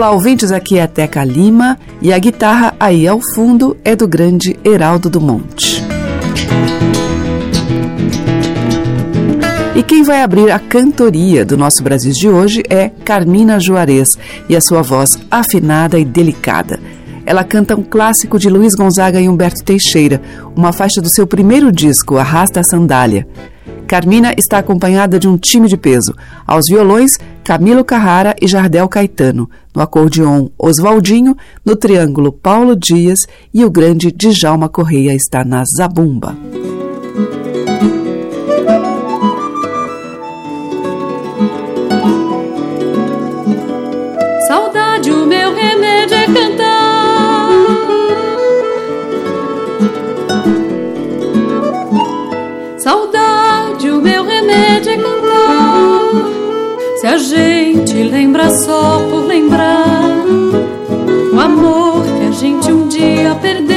Olá, ouvintes, aqui é a Teca Lima e a guitarra aí ao fundo é do grande Heraldo do Monte. E quem vai abrir a cantoria do nosso Brasil de hoje é Carmina Juarez e a sua voz afinada e delicada. Ela canta um clássico de Luiz Gonzaga e Humberto Teixeira, uma faixa do seu primeiro disco, Arrasta a Sandália. Carmina está acompanhada de um time de peso. Aos violões, Camilo Carrara e Jardel Caetano. No acordeon, Oswaldinho. No triângulo, Paulo Dias. E o grande Djalma Correia está na zabumba. Lembra só por lembrar o amor que a gente um dia perdeu.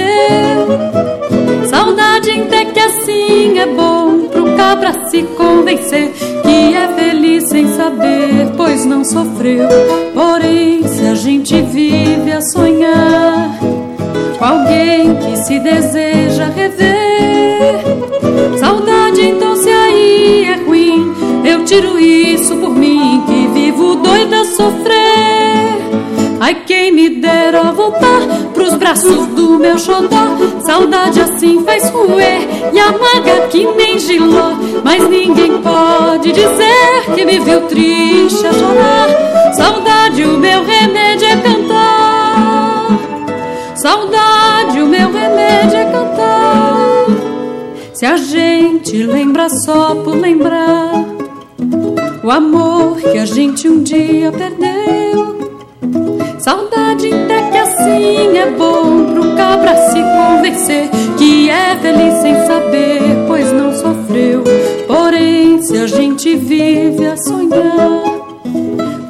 Saudade até que assim é bom pro cabra se convencer que é feliz sem saber, pois não sofreu. Porém, se a gente vive a sonhar com alguém que se deseja rever, saudade então se aí é ruim, tiro isso por mim que vivo doida a sofrer. Ai, quem me dera voltar pros braços do meu xodó. Saudade assim faz roer e amarga que nem giló. Mas ninguém pode dizer que me viu triste a chorar. Saudade, o meu remédio é cantar. Saudade, o meu remédio é cantar. Se a gente lembra só por lembrar o amor que a gente um dia perdeu. Saudade até que assim é bom pro cabra se convencer que é feliz sem saber, pois não sofreu. Porém, se a gente vive a sonhar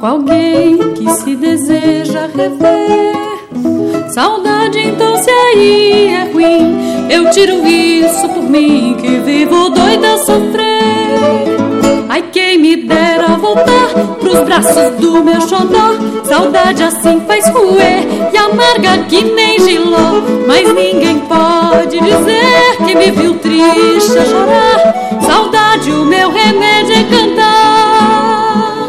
com alguém que se deseja rever, saudade então se aí é ruim, eu tiro isso por mim que vivo doida a sofrer. Ai, quem me dera voltar pros braços do meu xodó. Saudade assim faz roer e amarga que nem giló. Mas ninguém pode dizer que me viu triste a chorar. Saudade, o meu remédio é cantar.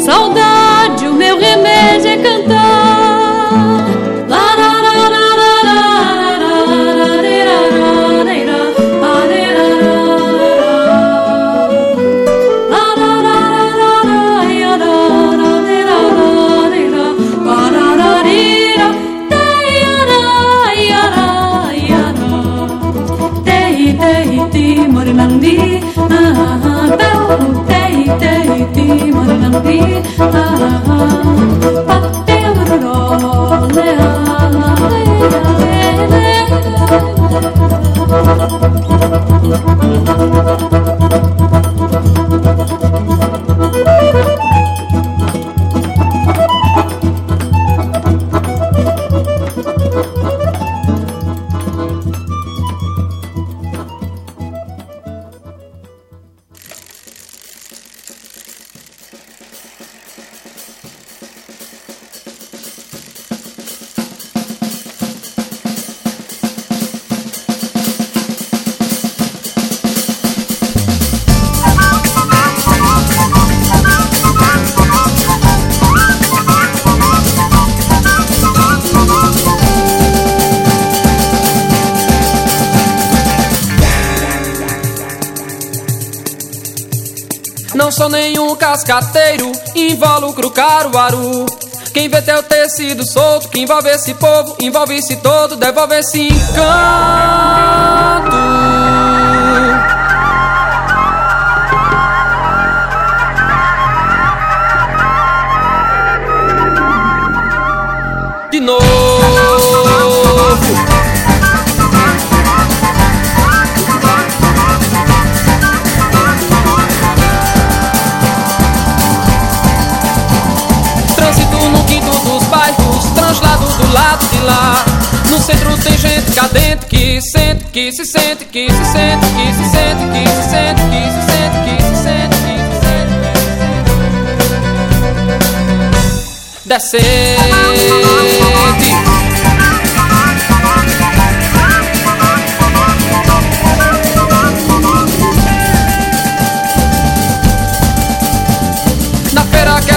Saudade, o meu remédio é cantar. Caruaru. Quem vê teu tecido solto, que envolve esse povo, envolve-se todo, devolve esse encanto. Centro tem gente cadente que sente, que se sente, que se sente, que se sente, que se sente, que se sente, que se sente, que se sente. Descende.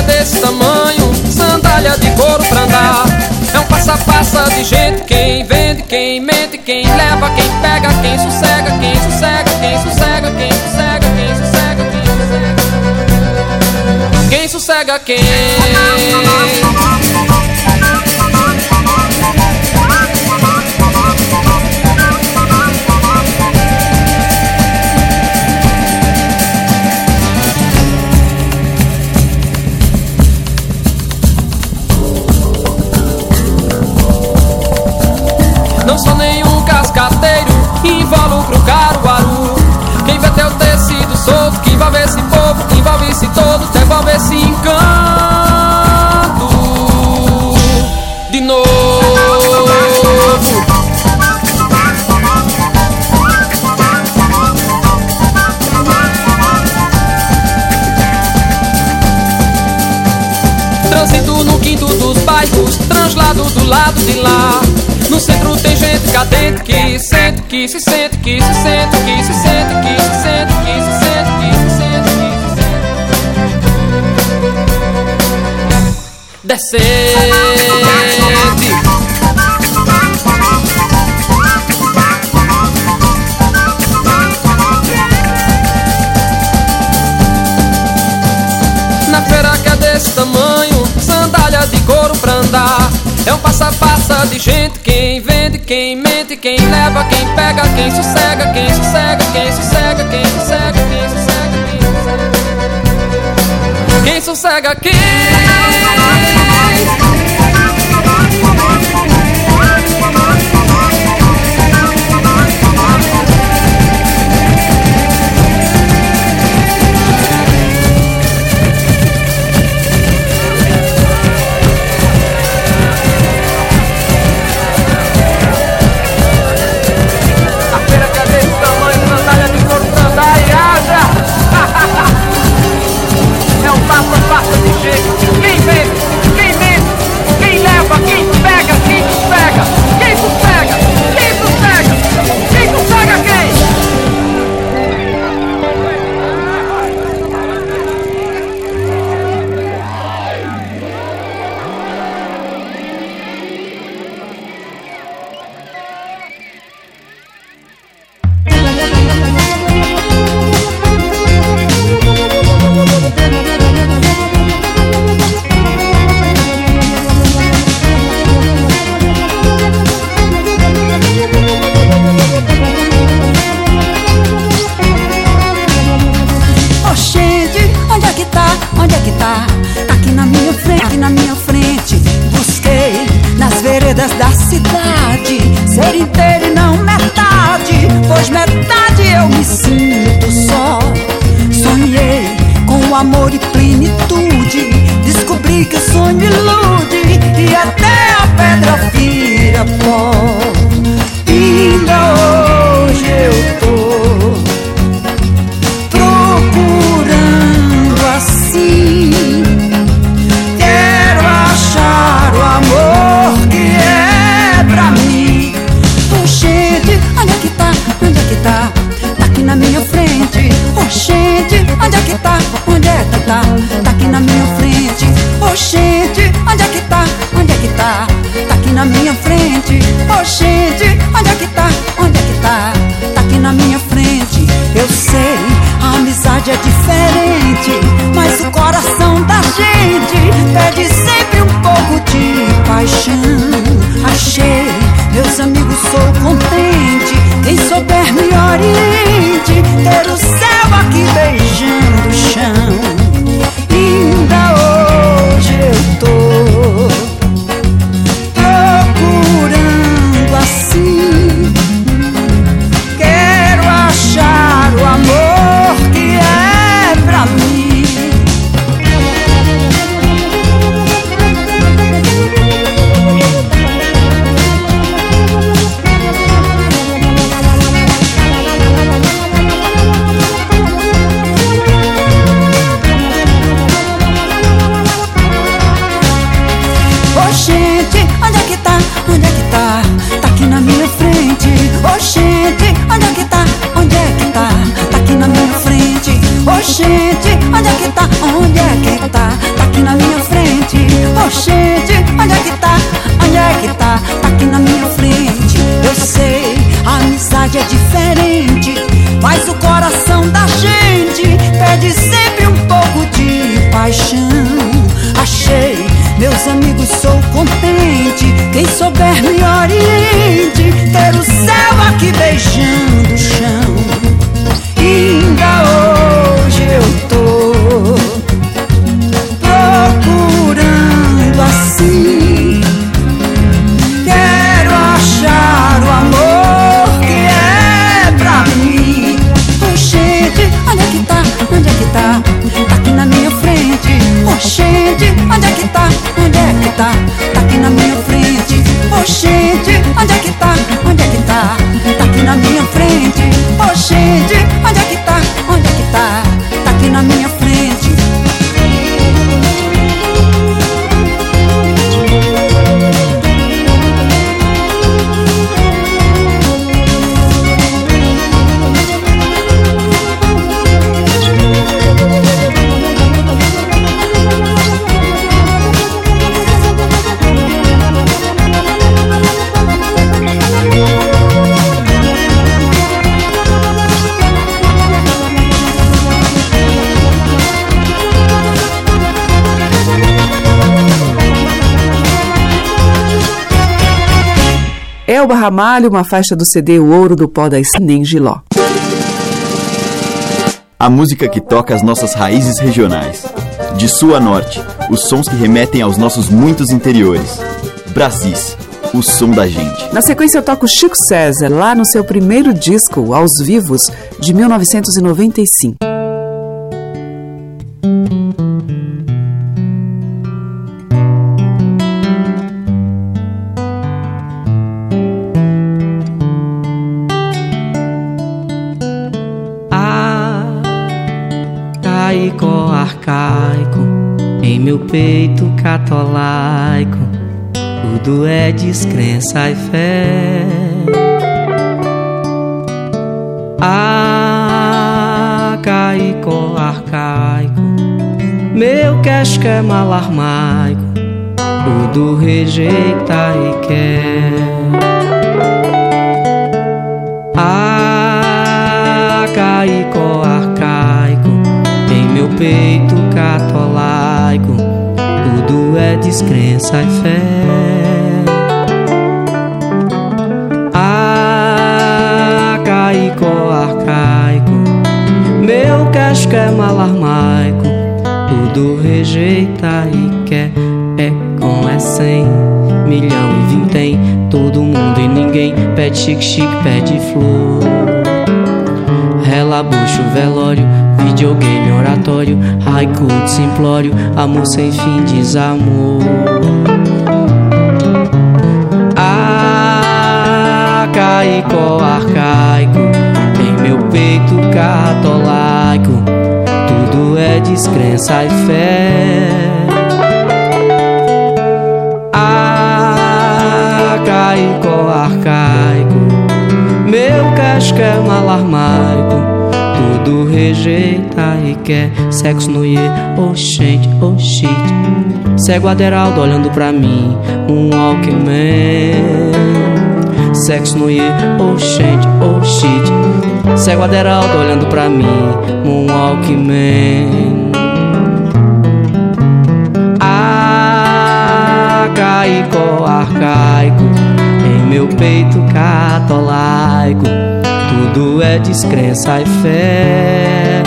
desse tamanho, sandália de couro pra. É de gente, quem vende, quem mente, quem leva, quem pega, quem sossega, quem sossega, quem sossega, quem sossega, quem sossega, quem sossega. Quem sossega quem? Cadente que sente, que se sente, que se sente, que se sente, que se sente, que se sente, que se sente, que se sente. Descende. Quem quem mente, quem leva, quem pega, quem sossega, quem sossega, quem sossega, quem sossega, quem sossega, quem sossega. Quem sossega A passo nas veredas da cidade, ser inteiro e não metade, pois metade eu me sinto só. Sonhei com amor e plenitude, descobri que o sonho ilude e até a pedra vira pó. Ainda hoje eu tô tá? Tá aqui na minha frente. Oxente, onde é que tá? Onde é que tá? Tá aqui na minha frente. Oxente, onde é que tá? Onde é que tá? Tá aqui na minha frente. Eu sei, a amizade é diferente, mas o coração da gente pede sempre um pouco de paixão. Achei, meus amigos, sou contente. Quem souber me oriente, ter o céu aqui beijando o chão. Gente, onde é que tá? Onde é que tá? Tá aqui na minha frente. Oh onde é que tá? Onde é que tá? Tá aqui na minha frente. Eu sei, a amizade é diferente, mas o coração da gente pede sempre um pouco de paixão. Achei, meus amigos, sou contente. Quem souber me oriente, ter o céu aqui beijando tá? Tá aqui na minha frente. Gente, onde é que tá? Onde é que tá? Tá aqui na minha frente. Gente, Elba Ramalho, uma faixa do CD O Ouro do Pó da Nem Giló. A música que toca as nossas raízes regionais. De sul a norte, os sons que remetem aos nossos muitos interiores. Brasis, o som da gente. Na sequência eu toco Chico César, lá no seu primeiro disco, Aos Vivos, de 1995. Peito catolaico, tudo é descrença e fé. Arcaico, arcaico, meu é malarmaico, tudo rejeita e quer. Arcaico, arcaico, em meu peito catolaico, descrença e fé. Arcaico, arcaico, meu casco é malarmaico, tudo rejeita e quer. É com é cem, milhão e vintém, todo mundo e ninguém pede chique-chique, pede flor. Relabucho, velório, videogame, oratório, haiku, simplório, amor sem fim, desamor. Arcaico, arcaico, em meu peito catolaico, tudo é descrença e fé. Arcaico, arcaico, meu casco é malarmaico, tudo rejeita e quer sexo no iê, oxente, oxite. Cego Aderaldo olhando pra mim, um Walkman. Sexo no iê, oxente, oxite. Cego Aderaldo olhando pra mim, um Walkman. Arcaico, arcaico, em meu peito catolaico, tudo é descrença e fé.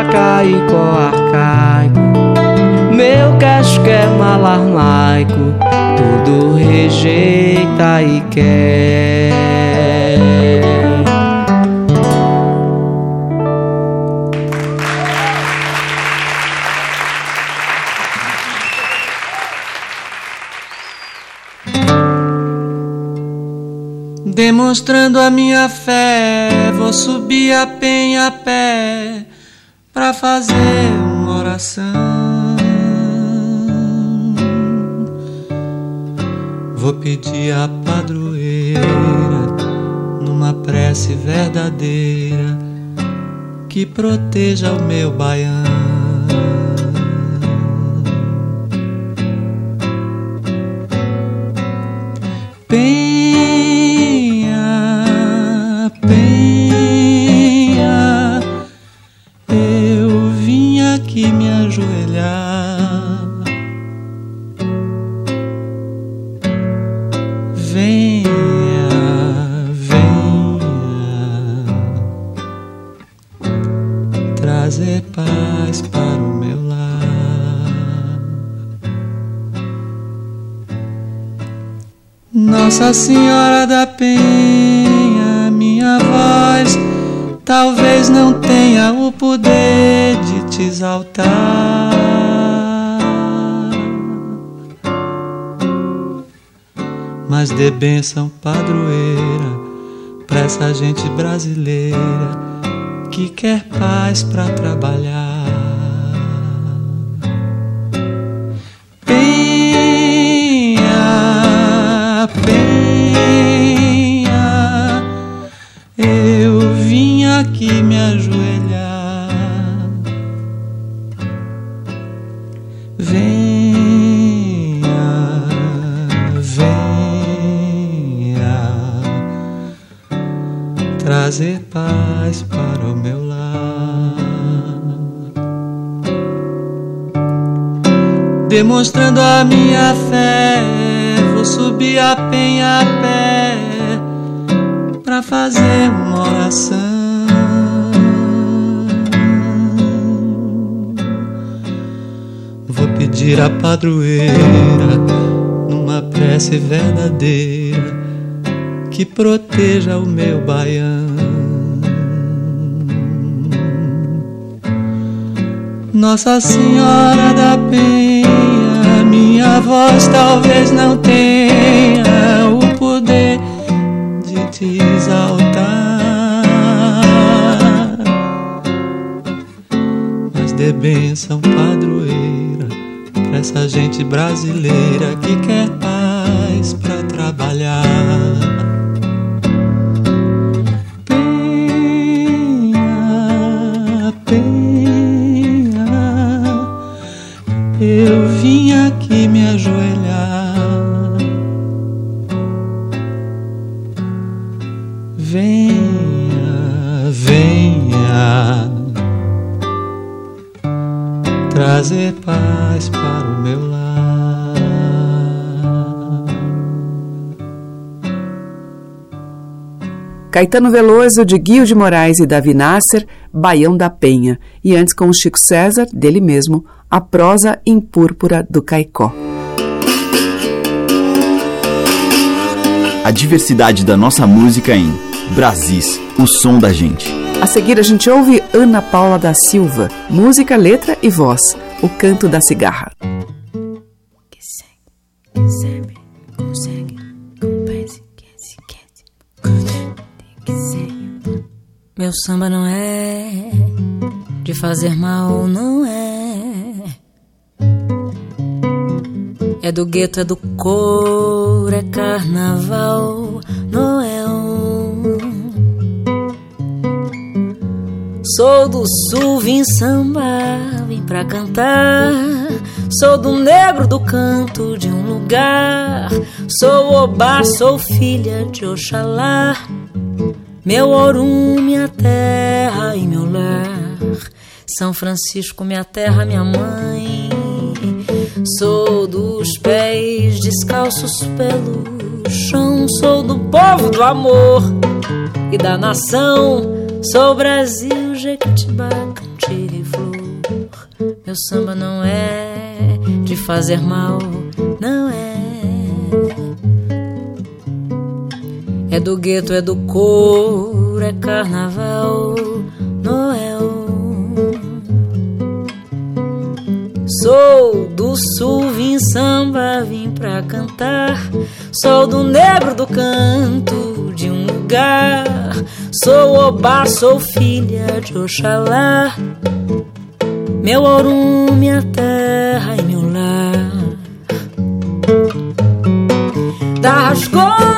Arcaico, arcaico, meu casco é malarmaico, tudo rejeita e quer. Demonstrando a minha fé, vou subir a penha a pé pra fazer uma oração. Vou pedir a padroeira numa prece verdadeira que proteja o meu baiano. Penha, Nossa Senhora da Penha, minha voz talvez não tenha o poder de te exaltar. Mas dê bênção padroeira pra essa gente brasileira que quer paz pra trabalhar. A minha fé, vou subir a penha a pé pra fazer uma oração. Vou pedir a padroeira numa prece verdadeira que proteja o meu baiano. Nossa Senhora da Penha, minha voz talvez não tenha o poder de te exaltar, mas dê bênção padroeira pra essa gente brasileira que quer paz pra trabalhar. Ajoelhar. Venha, venha trazer paz para o meu lar. Caetano Veloso, de Guio de Moraes e Davi Nasser, Baião da Penha. E antes com o Chico César, dele mesmo, a prosa em púrpura do Caicó. A diversidade da nossa música em Brasis, o som da gente. A seguir a gente ouve Ana Paula da Silva, música, letra e voz, o canto da cigarra. que segue, que sempre consegue, compense, que se quer, que segue. Meu samba não é de fazer mal, não é. É do gueto, é do couro, é carnaval, Noel. Sou do sul, vim sambar, vim pra cantar. Sou do negro do canto de um lugar. Sou obá, sou filha de Oxalá. Meu Orum, minha terra e meu lar. São Francisco, minha terra, minha mãe. Sou dos pés descalços pelo chão. Sou do povo do amor e da nação. Sou Brasil, Jequitibá, cantiga e flor. Meu samba não é de fazer mal, não é. É do gueto, é do couro, é carnaval, Sou do sul, vim samba, vim pra cantar. Sou do negro do canto de um lugar. Sou obá, sou filha de Oxalá. Meu Orum, minha terra e meu lar. Das cores,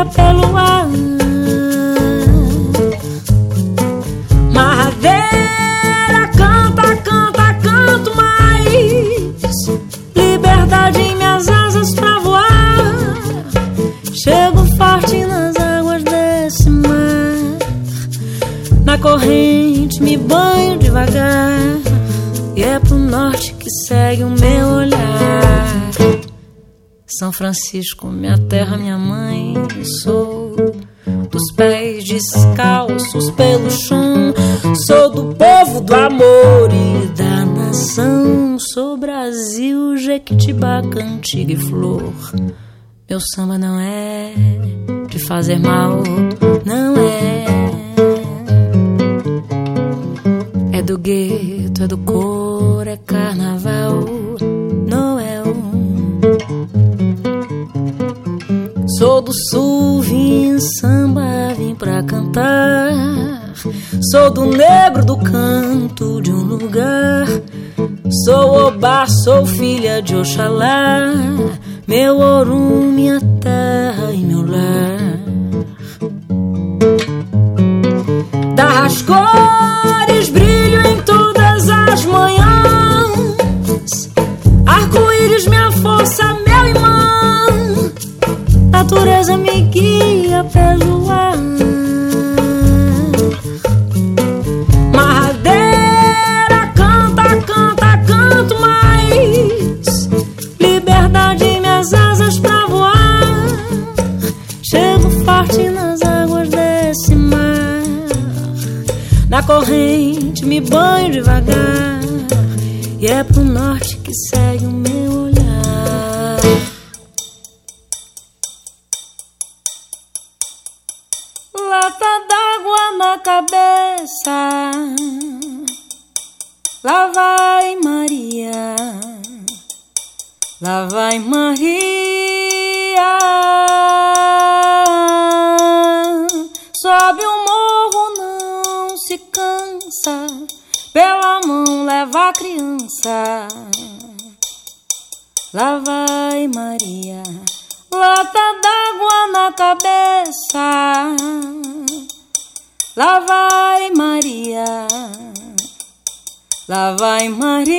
guia pelo ar. Marradeira, canta, canta, canto mais. Liberdade em minhas asas pra voar. Chego forte nas águas desse mar. Na corrente me banho devagar. E é pro norte que segue o meu olhar. São Francisco, minha terra, minha mãe, sou dos pés descalços pelo chão. Sou do povo do amor e da nação. Sou Brasil, Jequitibá, cantiga e flor. Meu samba não é de fazer mal, não é. É do gueto, é do cor, é carnaval, Do sul, vim samba, vim pra cantar. Sou do negro do canto de um lugar. Sou obá, sou filha de Oxalá. Meu ouro, minha terra e meu lar. Das cores, Natureza me guia pelo ar. Marradeira, canta, canta, canto mais. Liberdade minhas asas pra voar. Chego forte nas águas desse mar. Na corrente me banho devagar. E é pro norte cabeça. Lá vai Maria. Lá vai Maria. Sobe o morro, não se cansa. Pela mão leva a criança. Lá vai Maria. Lata d'água na cabeça. Lá vai Maria. Lá vai Maria.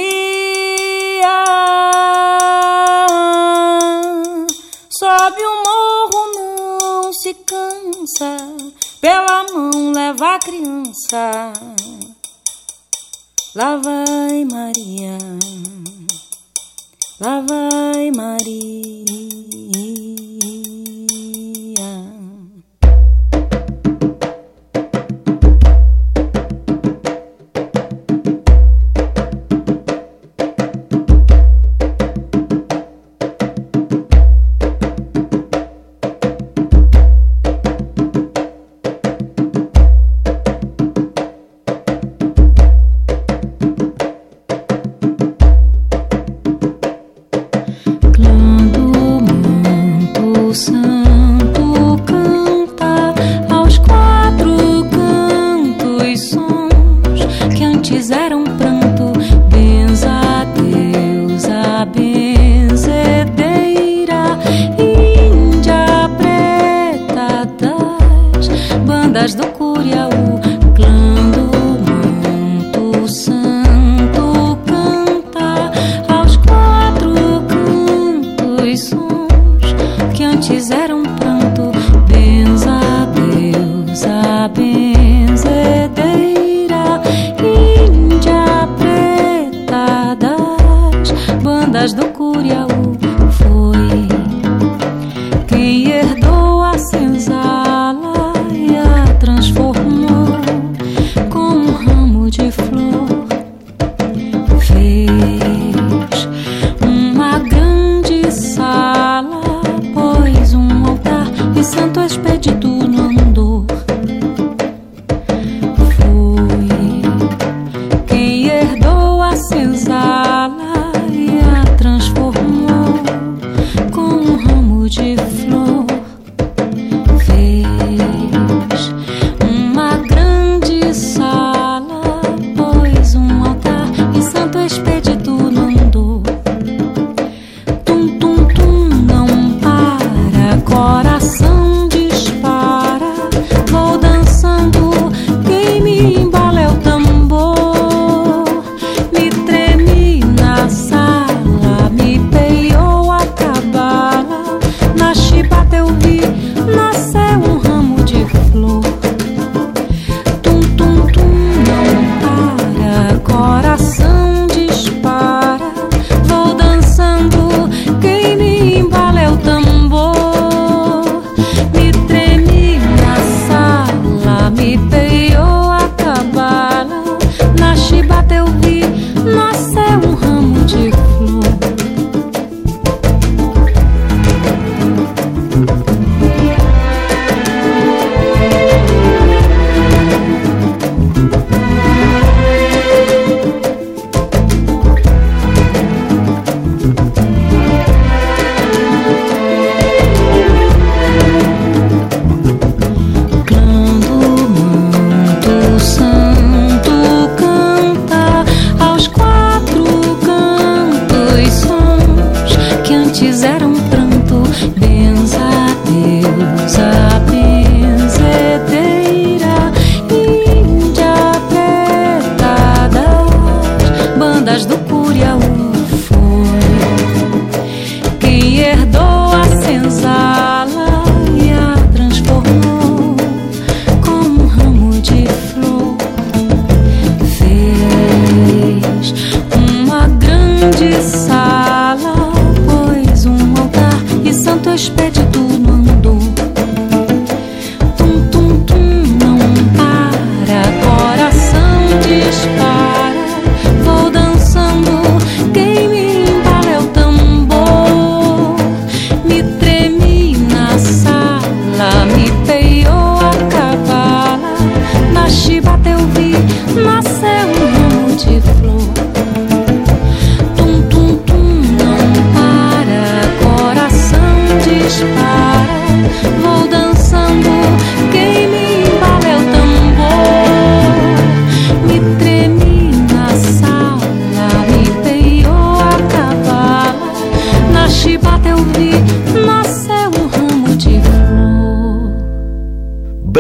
Sobe o morro, não se cansa. Pela mão leva a criança. Lá vai Maria. Lá vai Maria.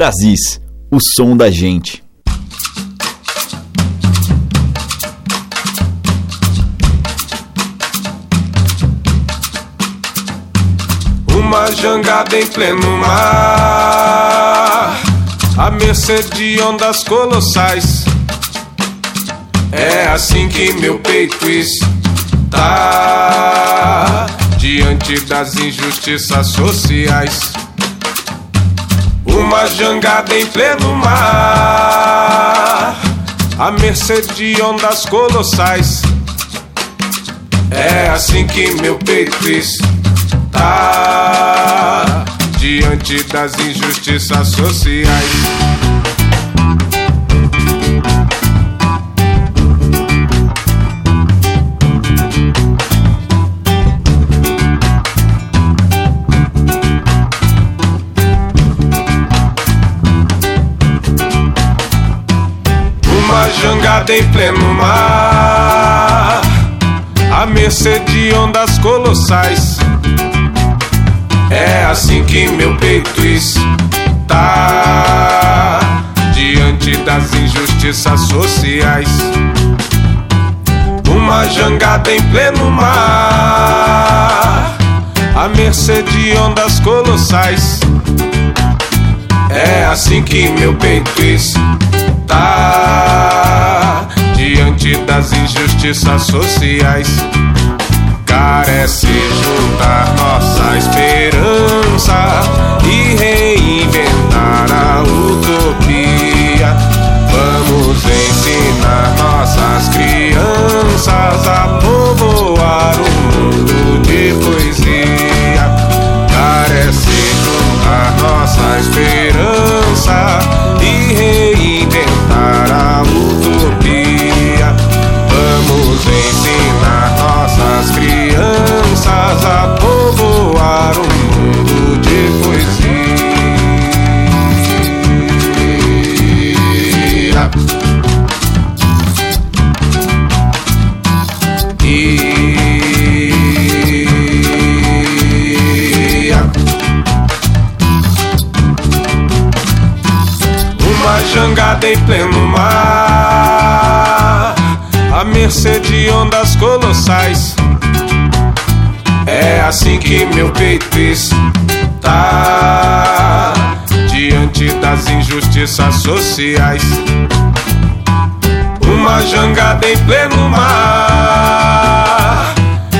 Brasis, o som da gente. Uma jangada em pleno mar, à mercê de ondas colossais. É assim que meu peito está diante das injustiças sociais. Uma jangada em pleno mar, à mercê de ondas colossais. É assim que meu peito está diante das injustiças sociais. Jangada em pleno mar, à mercê de ondas colossais. É assim que meu peito está diante das injustiças sociais. Uma jangada em pleno mar, à mercê de ondas colossais. É assim que meu peito está diante das injustiças sociais. Carece juntar em pleno mar, à mercê de ondas colossais. É assim que meu peito está diante das injustiças sociais. Uma jangada em pleno mar,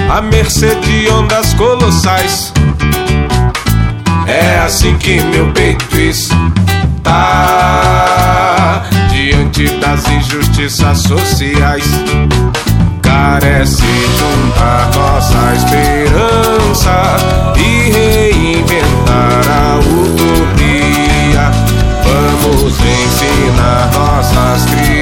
à mercê de ondas colossais. É assim que meu peito está diante das injustiças sociais. Carece juntar nossa esperança e reinventar a utopia. Vamos ensinar nossas crianças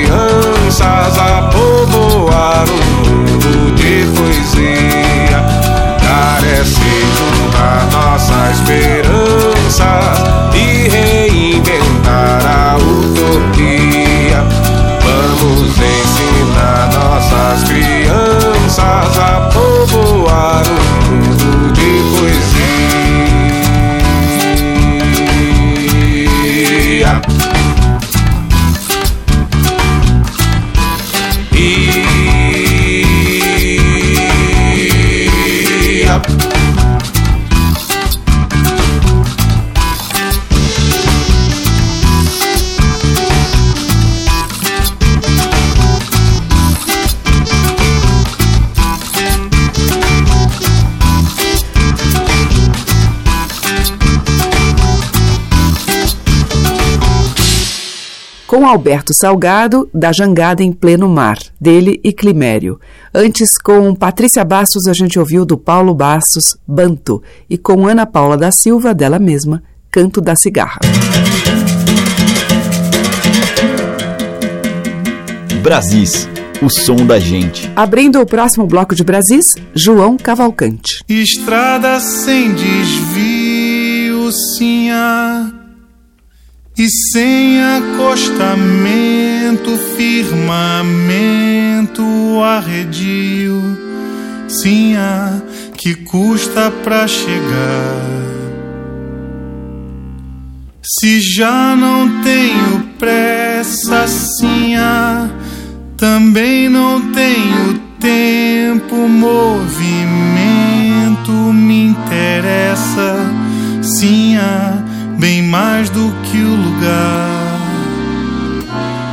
Alberto Salgado, da Jangada em Pleno Mar, dele e Climério. Antes, com Patrícia Bastos, a gente ouviu do Paulo Bastos, Banto. E com Ana Paula da Silva, dela mesma, Canto da Cigarra. Brasis, o som da gente. Abrindo o próximo bloco de Brasis, João Cavalcante. Estrada sem desvio, sinha, e sem acostamento, firmamento arredio, sinha, que custa pra chegar. Se já não tenho pressa, sinha, também não tenho tempo, movimento me interessa, bem mais do que o lugar.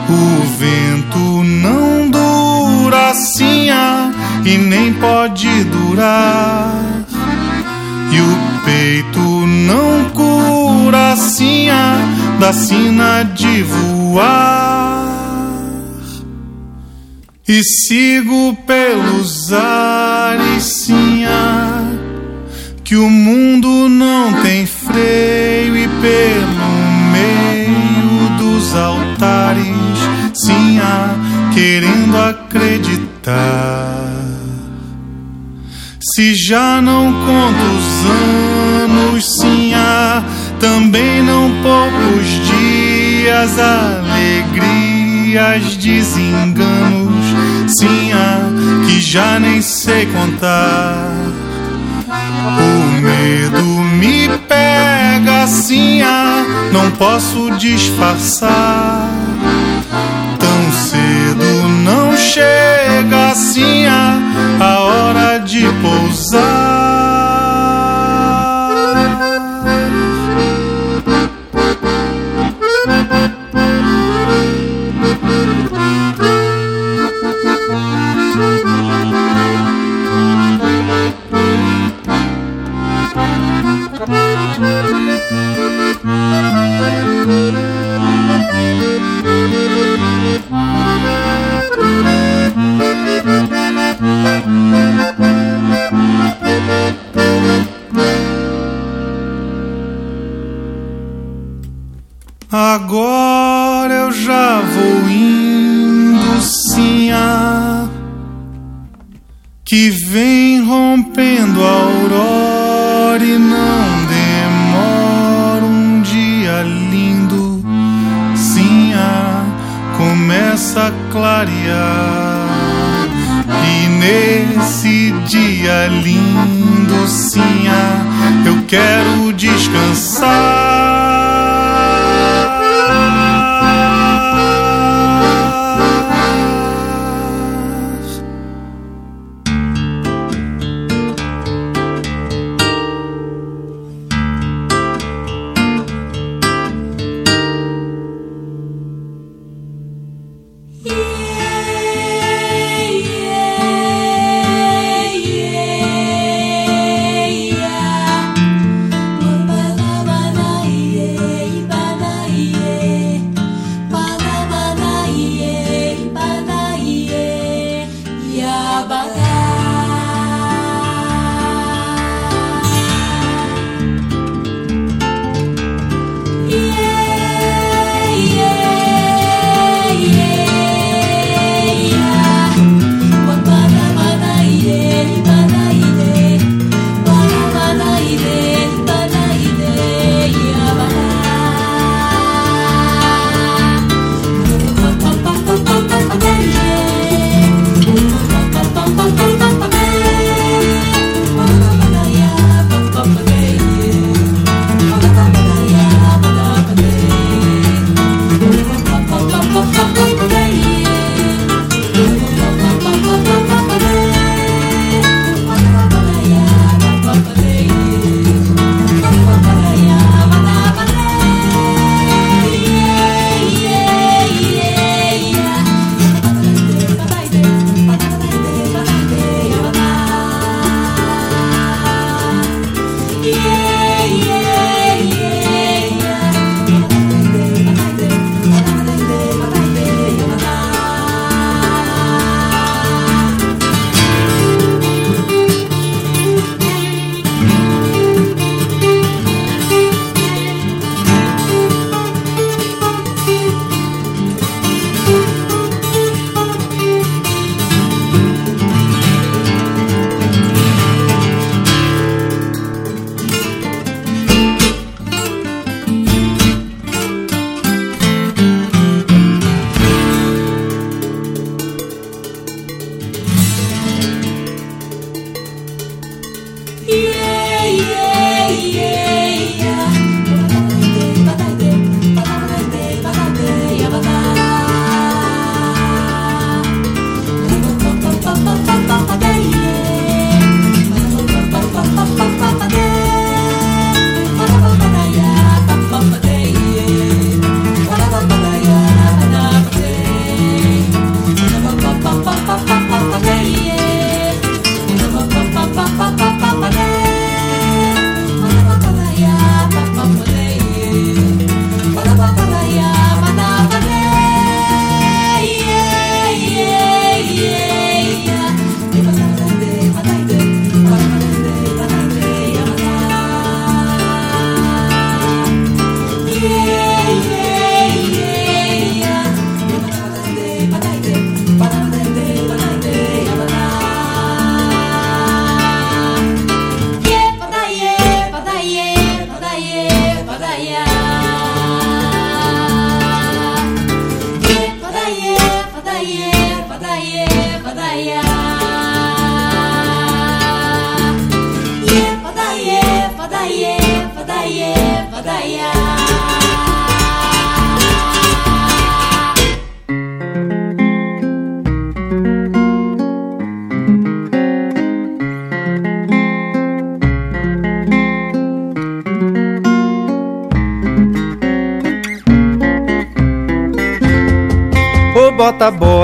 O vento não dura assim e nem pode durar. E o peito não cura assim da sina de voar. E sigo pelos ares, sinha, que o mundo não tem freio e pelo meio dos altares, sinha, querendo acreditar. Se já não conto os anos, sinha, também não poucos dias, alegrias, desenganos sim, que já nem sei contar. O medo me pega assim, não posso disfarçar. Tão cedo não chega assim a hora de pousar. Agora eu já vou indo, sim, que vem rompendo a aurora e não começa clarear e nesse dia lindo, sim, a eu quero descansar.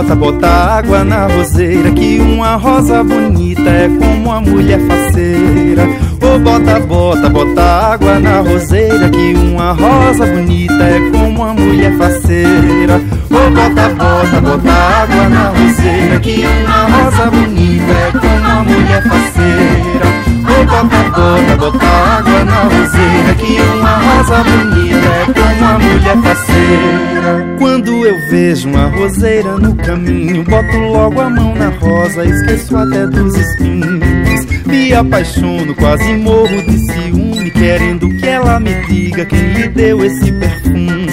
Bota, bota, água na roseira Que uma rosa bonita é como uma mulher faceira. Oh, bota, bota, bota água na roseira Que uma rosa bonita é como uma mulher faceira. Oh, bota, bota, bota água na roseira Que uma rosa bonita é como uma mulher faceira. Oh, bota, bota, bota água na roseira Que uma rosa bonita é como uma mulher faceira Quando eu vejo uma roseira no caminho Boto logo a mão na rosa Esqueço até dos espinhos. Me apaixono, quase morro de ciúme Querendo que ela me diga quem lhe deu esse perfume.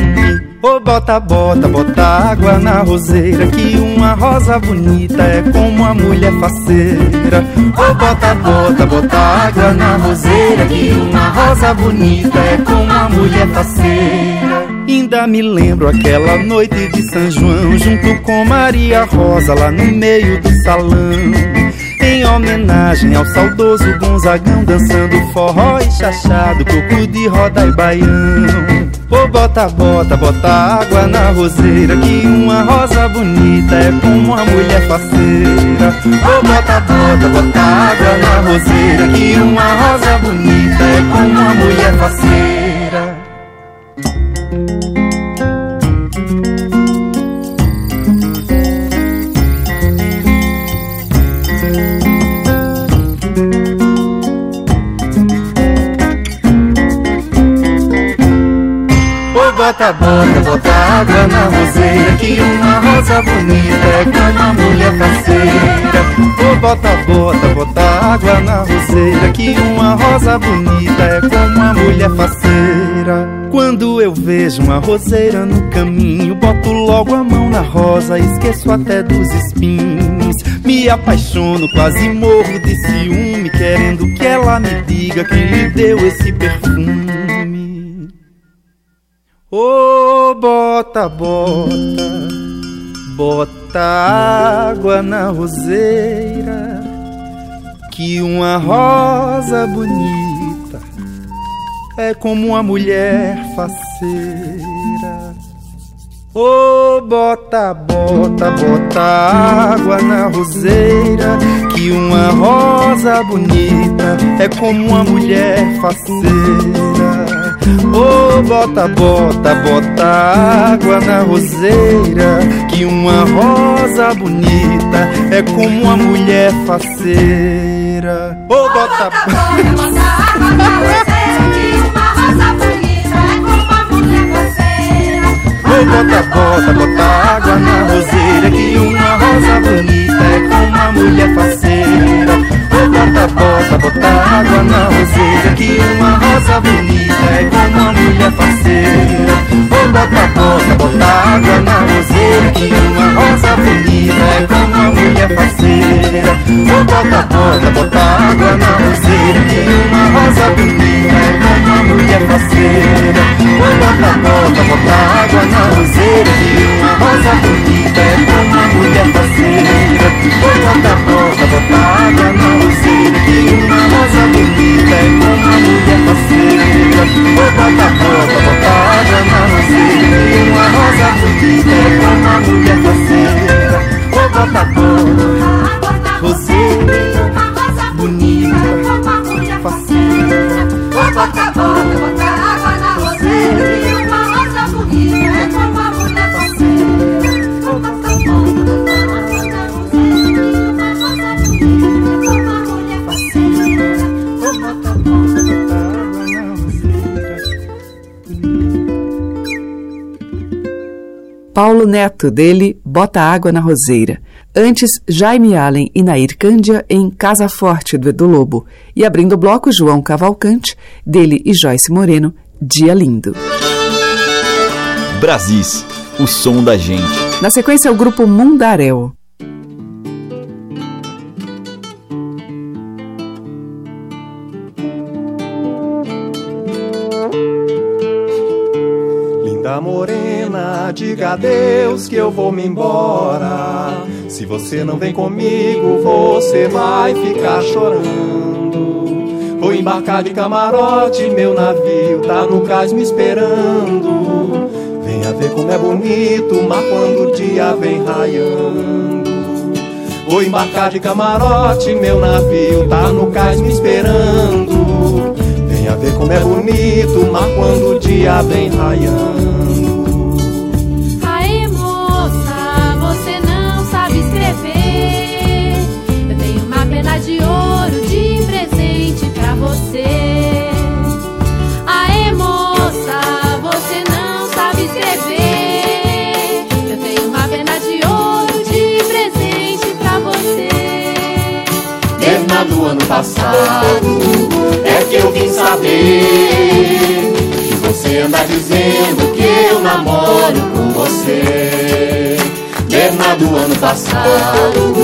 Ô oh, bota, bota, bota água na roseira Que uma rosa bonita é como a mulher faceira. Ô oh, bota, bota, bota água na roseira Que uma rosa bonita é como a mulher faceira Ainda me lembro aquela noite de São João Junto com Maria Rosa lá no meio do salão. Em homenagem ao saudoso Gonzagão Dançando forró e chachado, coco de roda e baião. Ô oh, bota, bota, bota água na roseira Que uma rosa bonita é como uma mulher faceira. Ô oh, bota, bota, bota água na roseira Que uma rosa bonita é como uma mulher faceira bota, bota, bota água na roseira Que uma rosa bonita é como uma mulher faceira. Oh, bota, bota, bota água na roseira Que uma rosa bonita é como uma mulher faceira. Quando eu vejo uma roseira no caminho Boto logo a mão na rosa Esqueço até dos espinhos. Me apaixono, quase morro de ciúme Querendo que ela me diga quem lhe deu esse perfume Ô oh, bota, bota, bota água na roseira, que uma rosa bonita é como uma mulher faceira. Ô oh, bota, bota, bota água na roseira, que uma rosa bonita é como uma mulher faceira. Oh, bota, bota, bota água na roseira Que uma rosa bonita é como uma mulher faceira. Oh, bota, bota, bota água na roseira Que uma rosa bonita é como uma mulher faceira. Ô oh, bota, bota, bota água na roseira Que uma rosa bonita é como uma mulher faceira. Bota, bota, bota água na roseira Que uma rosa bonita é como mulher faceira. Oh, bota, bota, bota água na roseira Que uma rosa bonita é como uma mulher faceira. Oh, bota, bota, bota água na roseira Que uma rosa bonita é como uma mulher faceira. Oh, bota, bota, bota água na roseira Que uma rosa bonita é como uma mulher faceira. Oh, bota, bota, bota água na roseira que uma rosa bonita é como uma mulher bota bota, bota água na uma rosa bonita é uma mulher faceira Ô bota bota, roseira Bonita, faceira Ô bota bota, Paulo Neto, dele Bota Água na Roseira. Antes, Jaime Allen e Nair Cândia em Casa Forte, do Edu Lobo. E abrindo o bloco, João Cavalcante, dele e Joyce Moreno, Dia Lindo. Brasis, o som da gente. Na sequência, o grupo Mundaréu. Linda morena, diga adeus que eu vou me embora. Se você não vem comigo, você vai ficar chorando. Vou embarcar de camarote, meu navio tá no cais me esperando. Venha ver como é bonito, mas quando o dia vem raiando. Vou embarcar de camarote, meu navio tá no cais me esperando. Venha ver como é bonito, mas quando o dia vem raiando. Ano passado é que eu vim saber que você anda dizendo que eu namoro com você. Desde do ano passado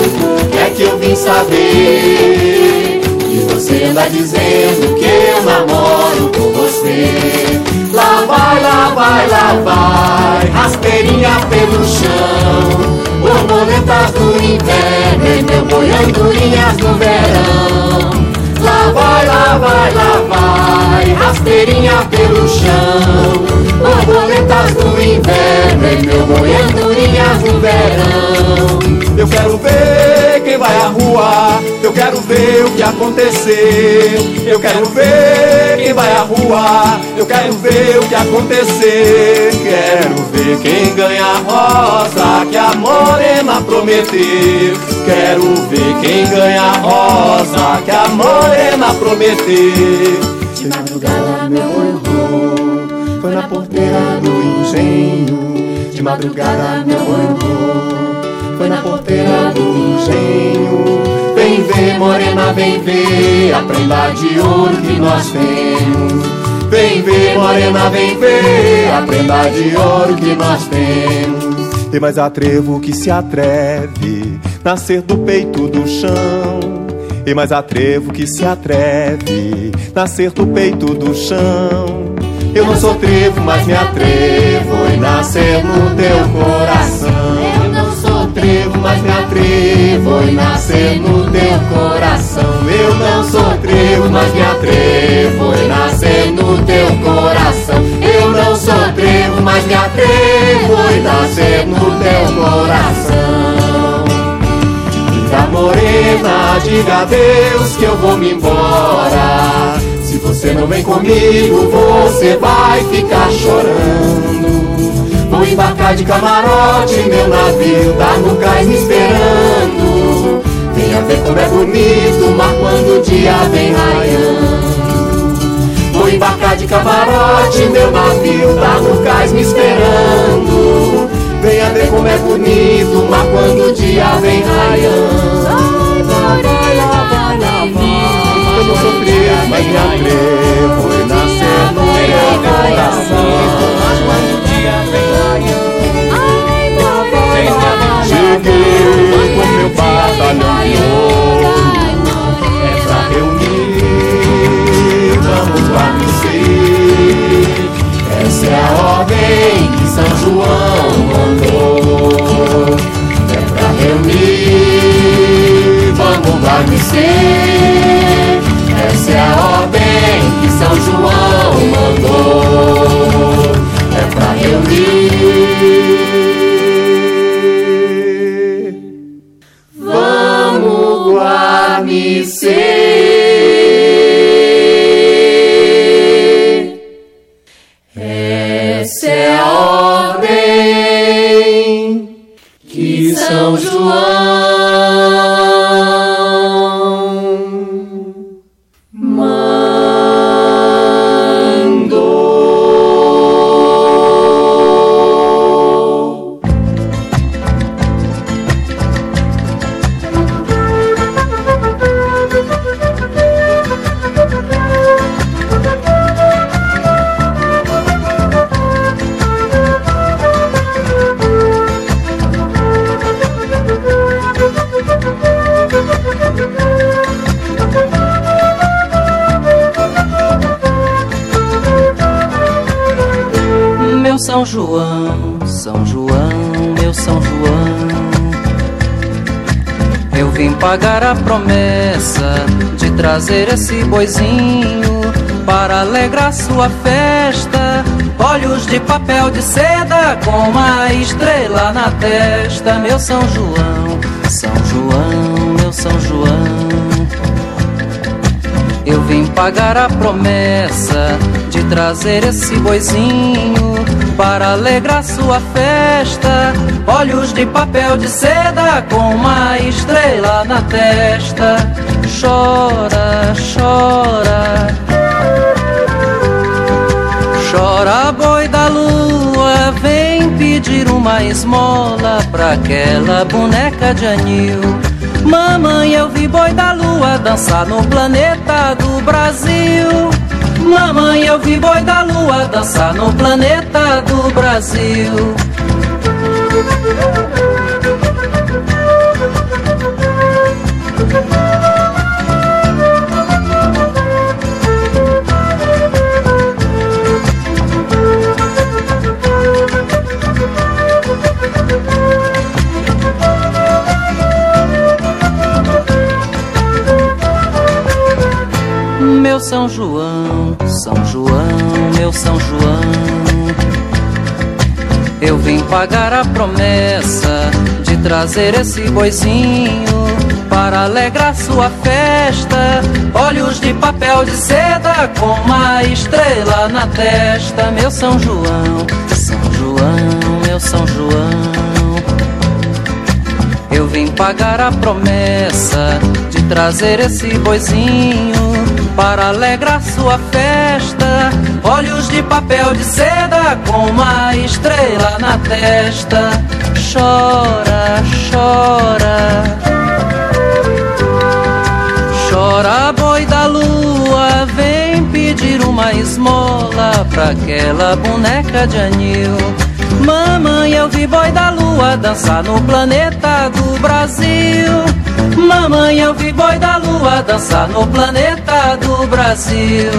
é que eu vim saber que você anda dizendo que eu namoro com você. Lá vai, lá vai, lá vai, rasteirinha pelo chão. Borboletas do inverno meu boi andorinhas no verão. Vai, lá vai, rasteirinha pelo chão. Borboletas do inverno e meu boi andorinhas no verão. Eu quero ver quem vai à rua, eu quero ver o que acontecer. Eu quero ver quem vai à rua, eu quero ver o que acontecer. Quero ver quem ganha a rosa que a morena prometeu. Quero ver quem ganha a rosa que a morena prometeu. De madrugada meu errou, foi na porteira do engenho. De madrugada meu errou, foi na porteira do engenho. Vem ver, morena, vem ver a prenda de ouro que nós temos. Vem ver, morena, vem ver a prenda de ouro que nós temos. Tem mais atrevo que se atreve nascer do peito do chão. E mais atrevo que se atreve nascer do peito do chão. Eu não sou trevo, mas me atrevo em nascer no teu coração. Mas me atrevo em nascer no teu coração. Eu não sou trevo, mas me atrevo em nascer no teu coração. Eu não sou trevo, mas me atrevo em nascer no teu coração. Linda morena, diga adeus que eu vou me embora. Se você não vem comigo, você vai ficar chorando. Vou embarcar de camarote, meu navio tá no cais me esperando. Venha ver como é bonito o mar quando o dia vem raiando. Vou embarcar de camarote, meu navio tá no cais me esperando. Venha ver como é bonito o mar quando o dia vem raiando. Eu sou preso, mas me atrevo e nascer no meu coração. Batalhão de ouro. É pra reunir, vamos lá vencer. Essa é a ordem que São João mandou. É pra reunir, vamos guarnecer. Essa é a ordem que São João mandou. São João, São João, meu São João. Eu vim pagar a promessa de trazer esse boizinho para alegrar sua festa. Olhos de papel de seda com uma estrela na testa, meu São João, São João, meu São João. Eu vim pagar a promessa de trazer esse boizinho para alegrar sua festa. Olhos de papel de seda com uma estrela na testa. Chora, chora. Chora, boi da lua, vem pedir uma esmola pra aquela boneca de anil. Mamãe, eu vi boi da lua dançar no planeta do Brasil. Mamãe, eu vi boi da lua dançar no planeta do Brasil. Meu São João, São João, meu São João. Eu vim pagar a promessa de trazer esse boizinho para alegrar sua festa. Olhos de papel de seda com uma estrela na testa. Meu São João, São João, meu São João. Eu vim pagar a promessa de trazer esse boizinho para alegrar sua festa. Olhos de papel de seda com uma estrela na testa. Chora, chora. Chora, boi da lua, vem pedir uma esmola pra aquela boneca de anil. Mamãe, eu vi boi da lua dançar no planeta do Brasil. Mamãe, eu vi boi da lua dançar no planeta do Brasil.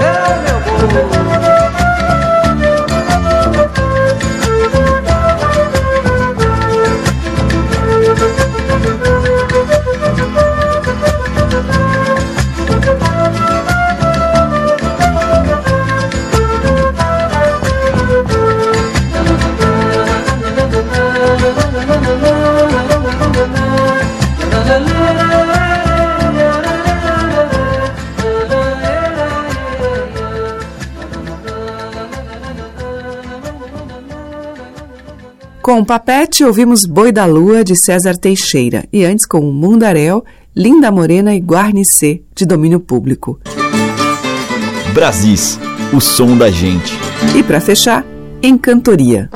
É, meu povo. Com Papete, ouvimos Boi da Lua, de César Teixeira, e antes com Mundaréu, Linda Morena e Guarnicê, de domínio público. Brasis, o som da gente. E para fechar, Encantoria.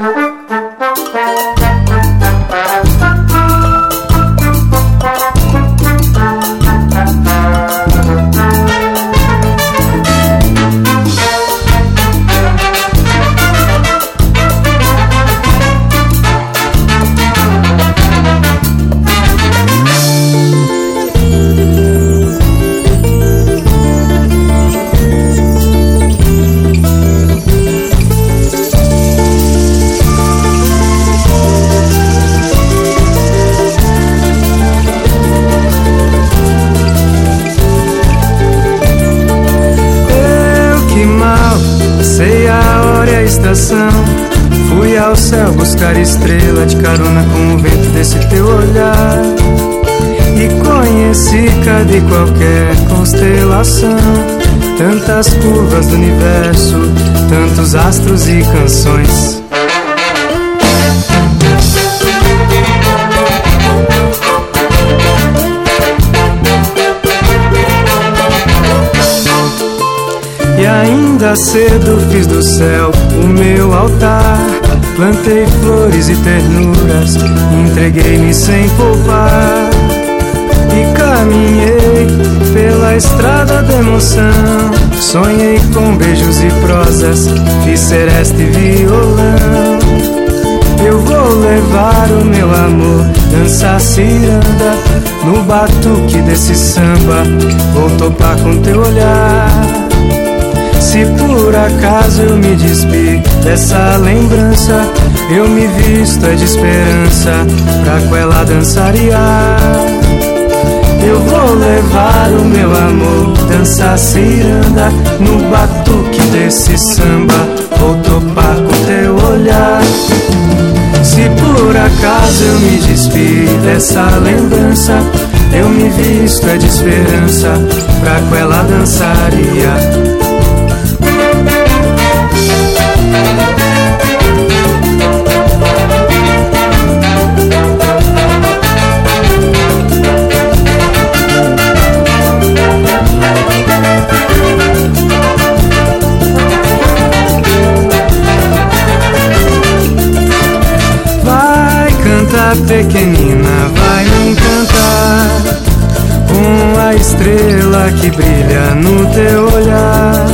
Tantas curvas do universo, tantos astros e canções. E ainda cedo fiz do céu o meu altar. Plantei flores e ternuras, entreguei-me sem poupar. E caminhei pela estrada da emoção. Sonhei com beijos e prosas, fiz seresta e violão. Eu vou levar o meu amor, dançar ciranda no batuque desse samba. Vou topar com teu olhar. Se por acaso eu me despir dessa lembrança, eu me visto é de esperança pra com ela dançariar. O meu amor, dançar ciranda no batuque desse samba. Vou topar com teu olhar. Se por acaso eu me despir dessa lembrança, eu me visto é de esperança pra com ela dançaria. Pequenina vai me encantar com a estrela que brilha no teu olhar.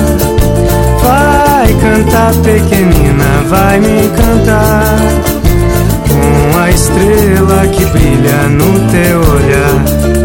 Vai cantar, pequenina, vai me encantar com a estrela que brilha no teu olhar.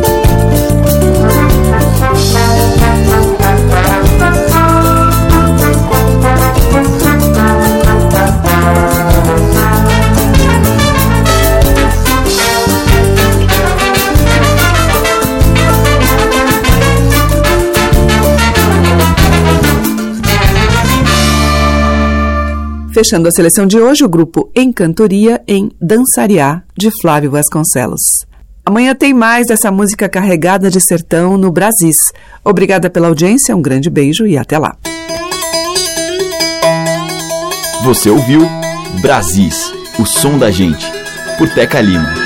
Fechando a seleção de hoje, o grupo Encantoria em Dançariá, de Flávio Vasconcelos. Amanhã tem mais dessa música carregada de sertão no Brasis. Obrigada pela audiência, um grande beijo e até lá. Você ouviu Brasis, o som da gente, por Teca Lima.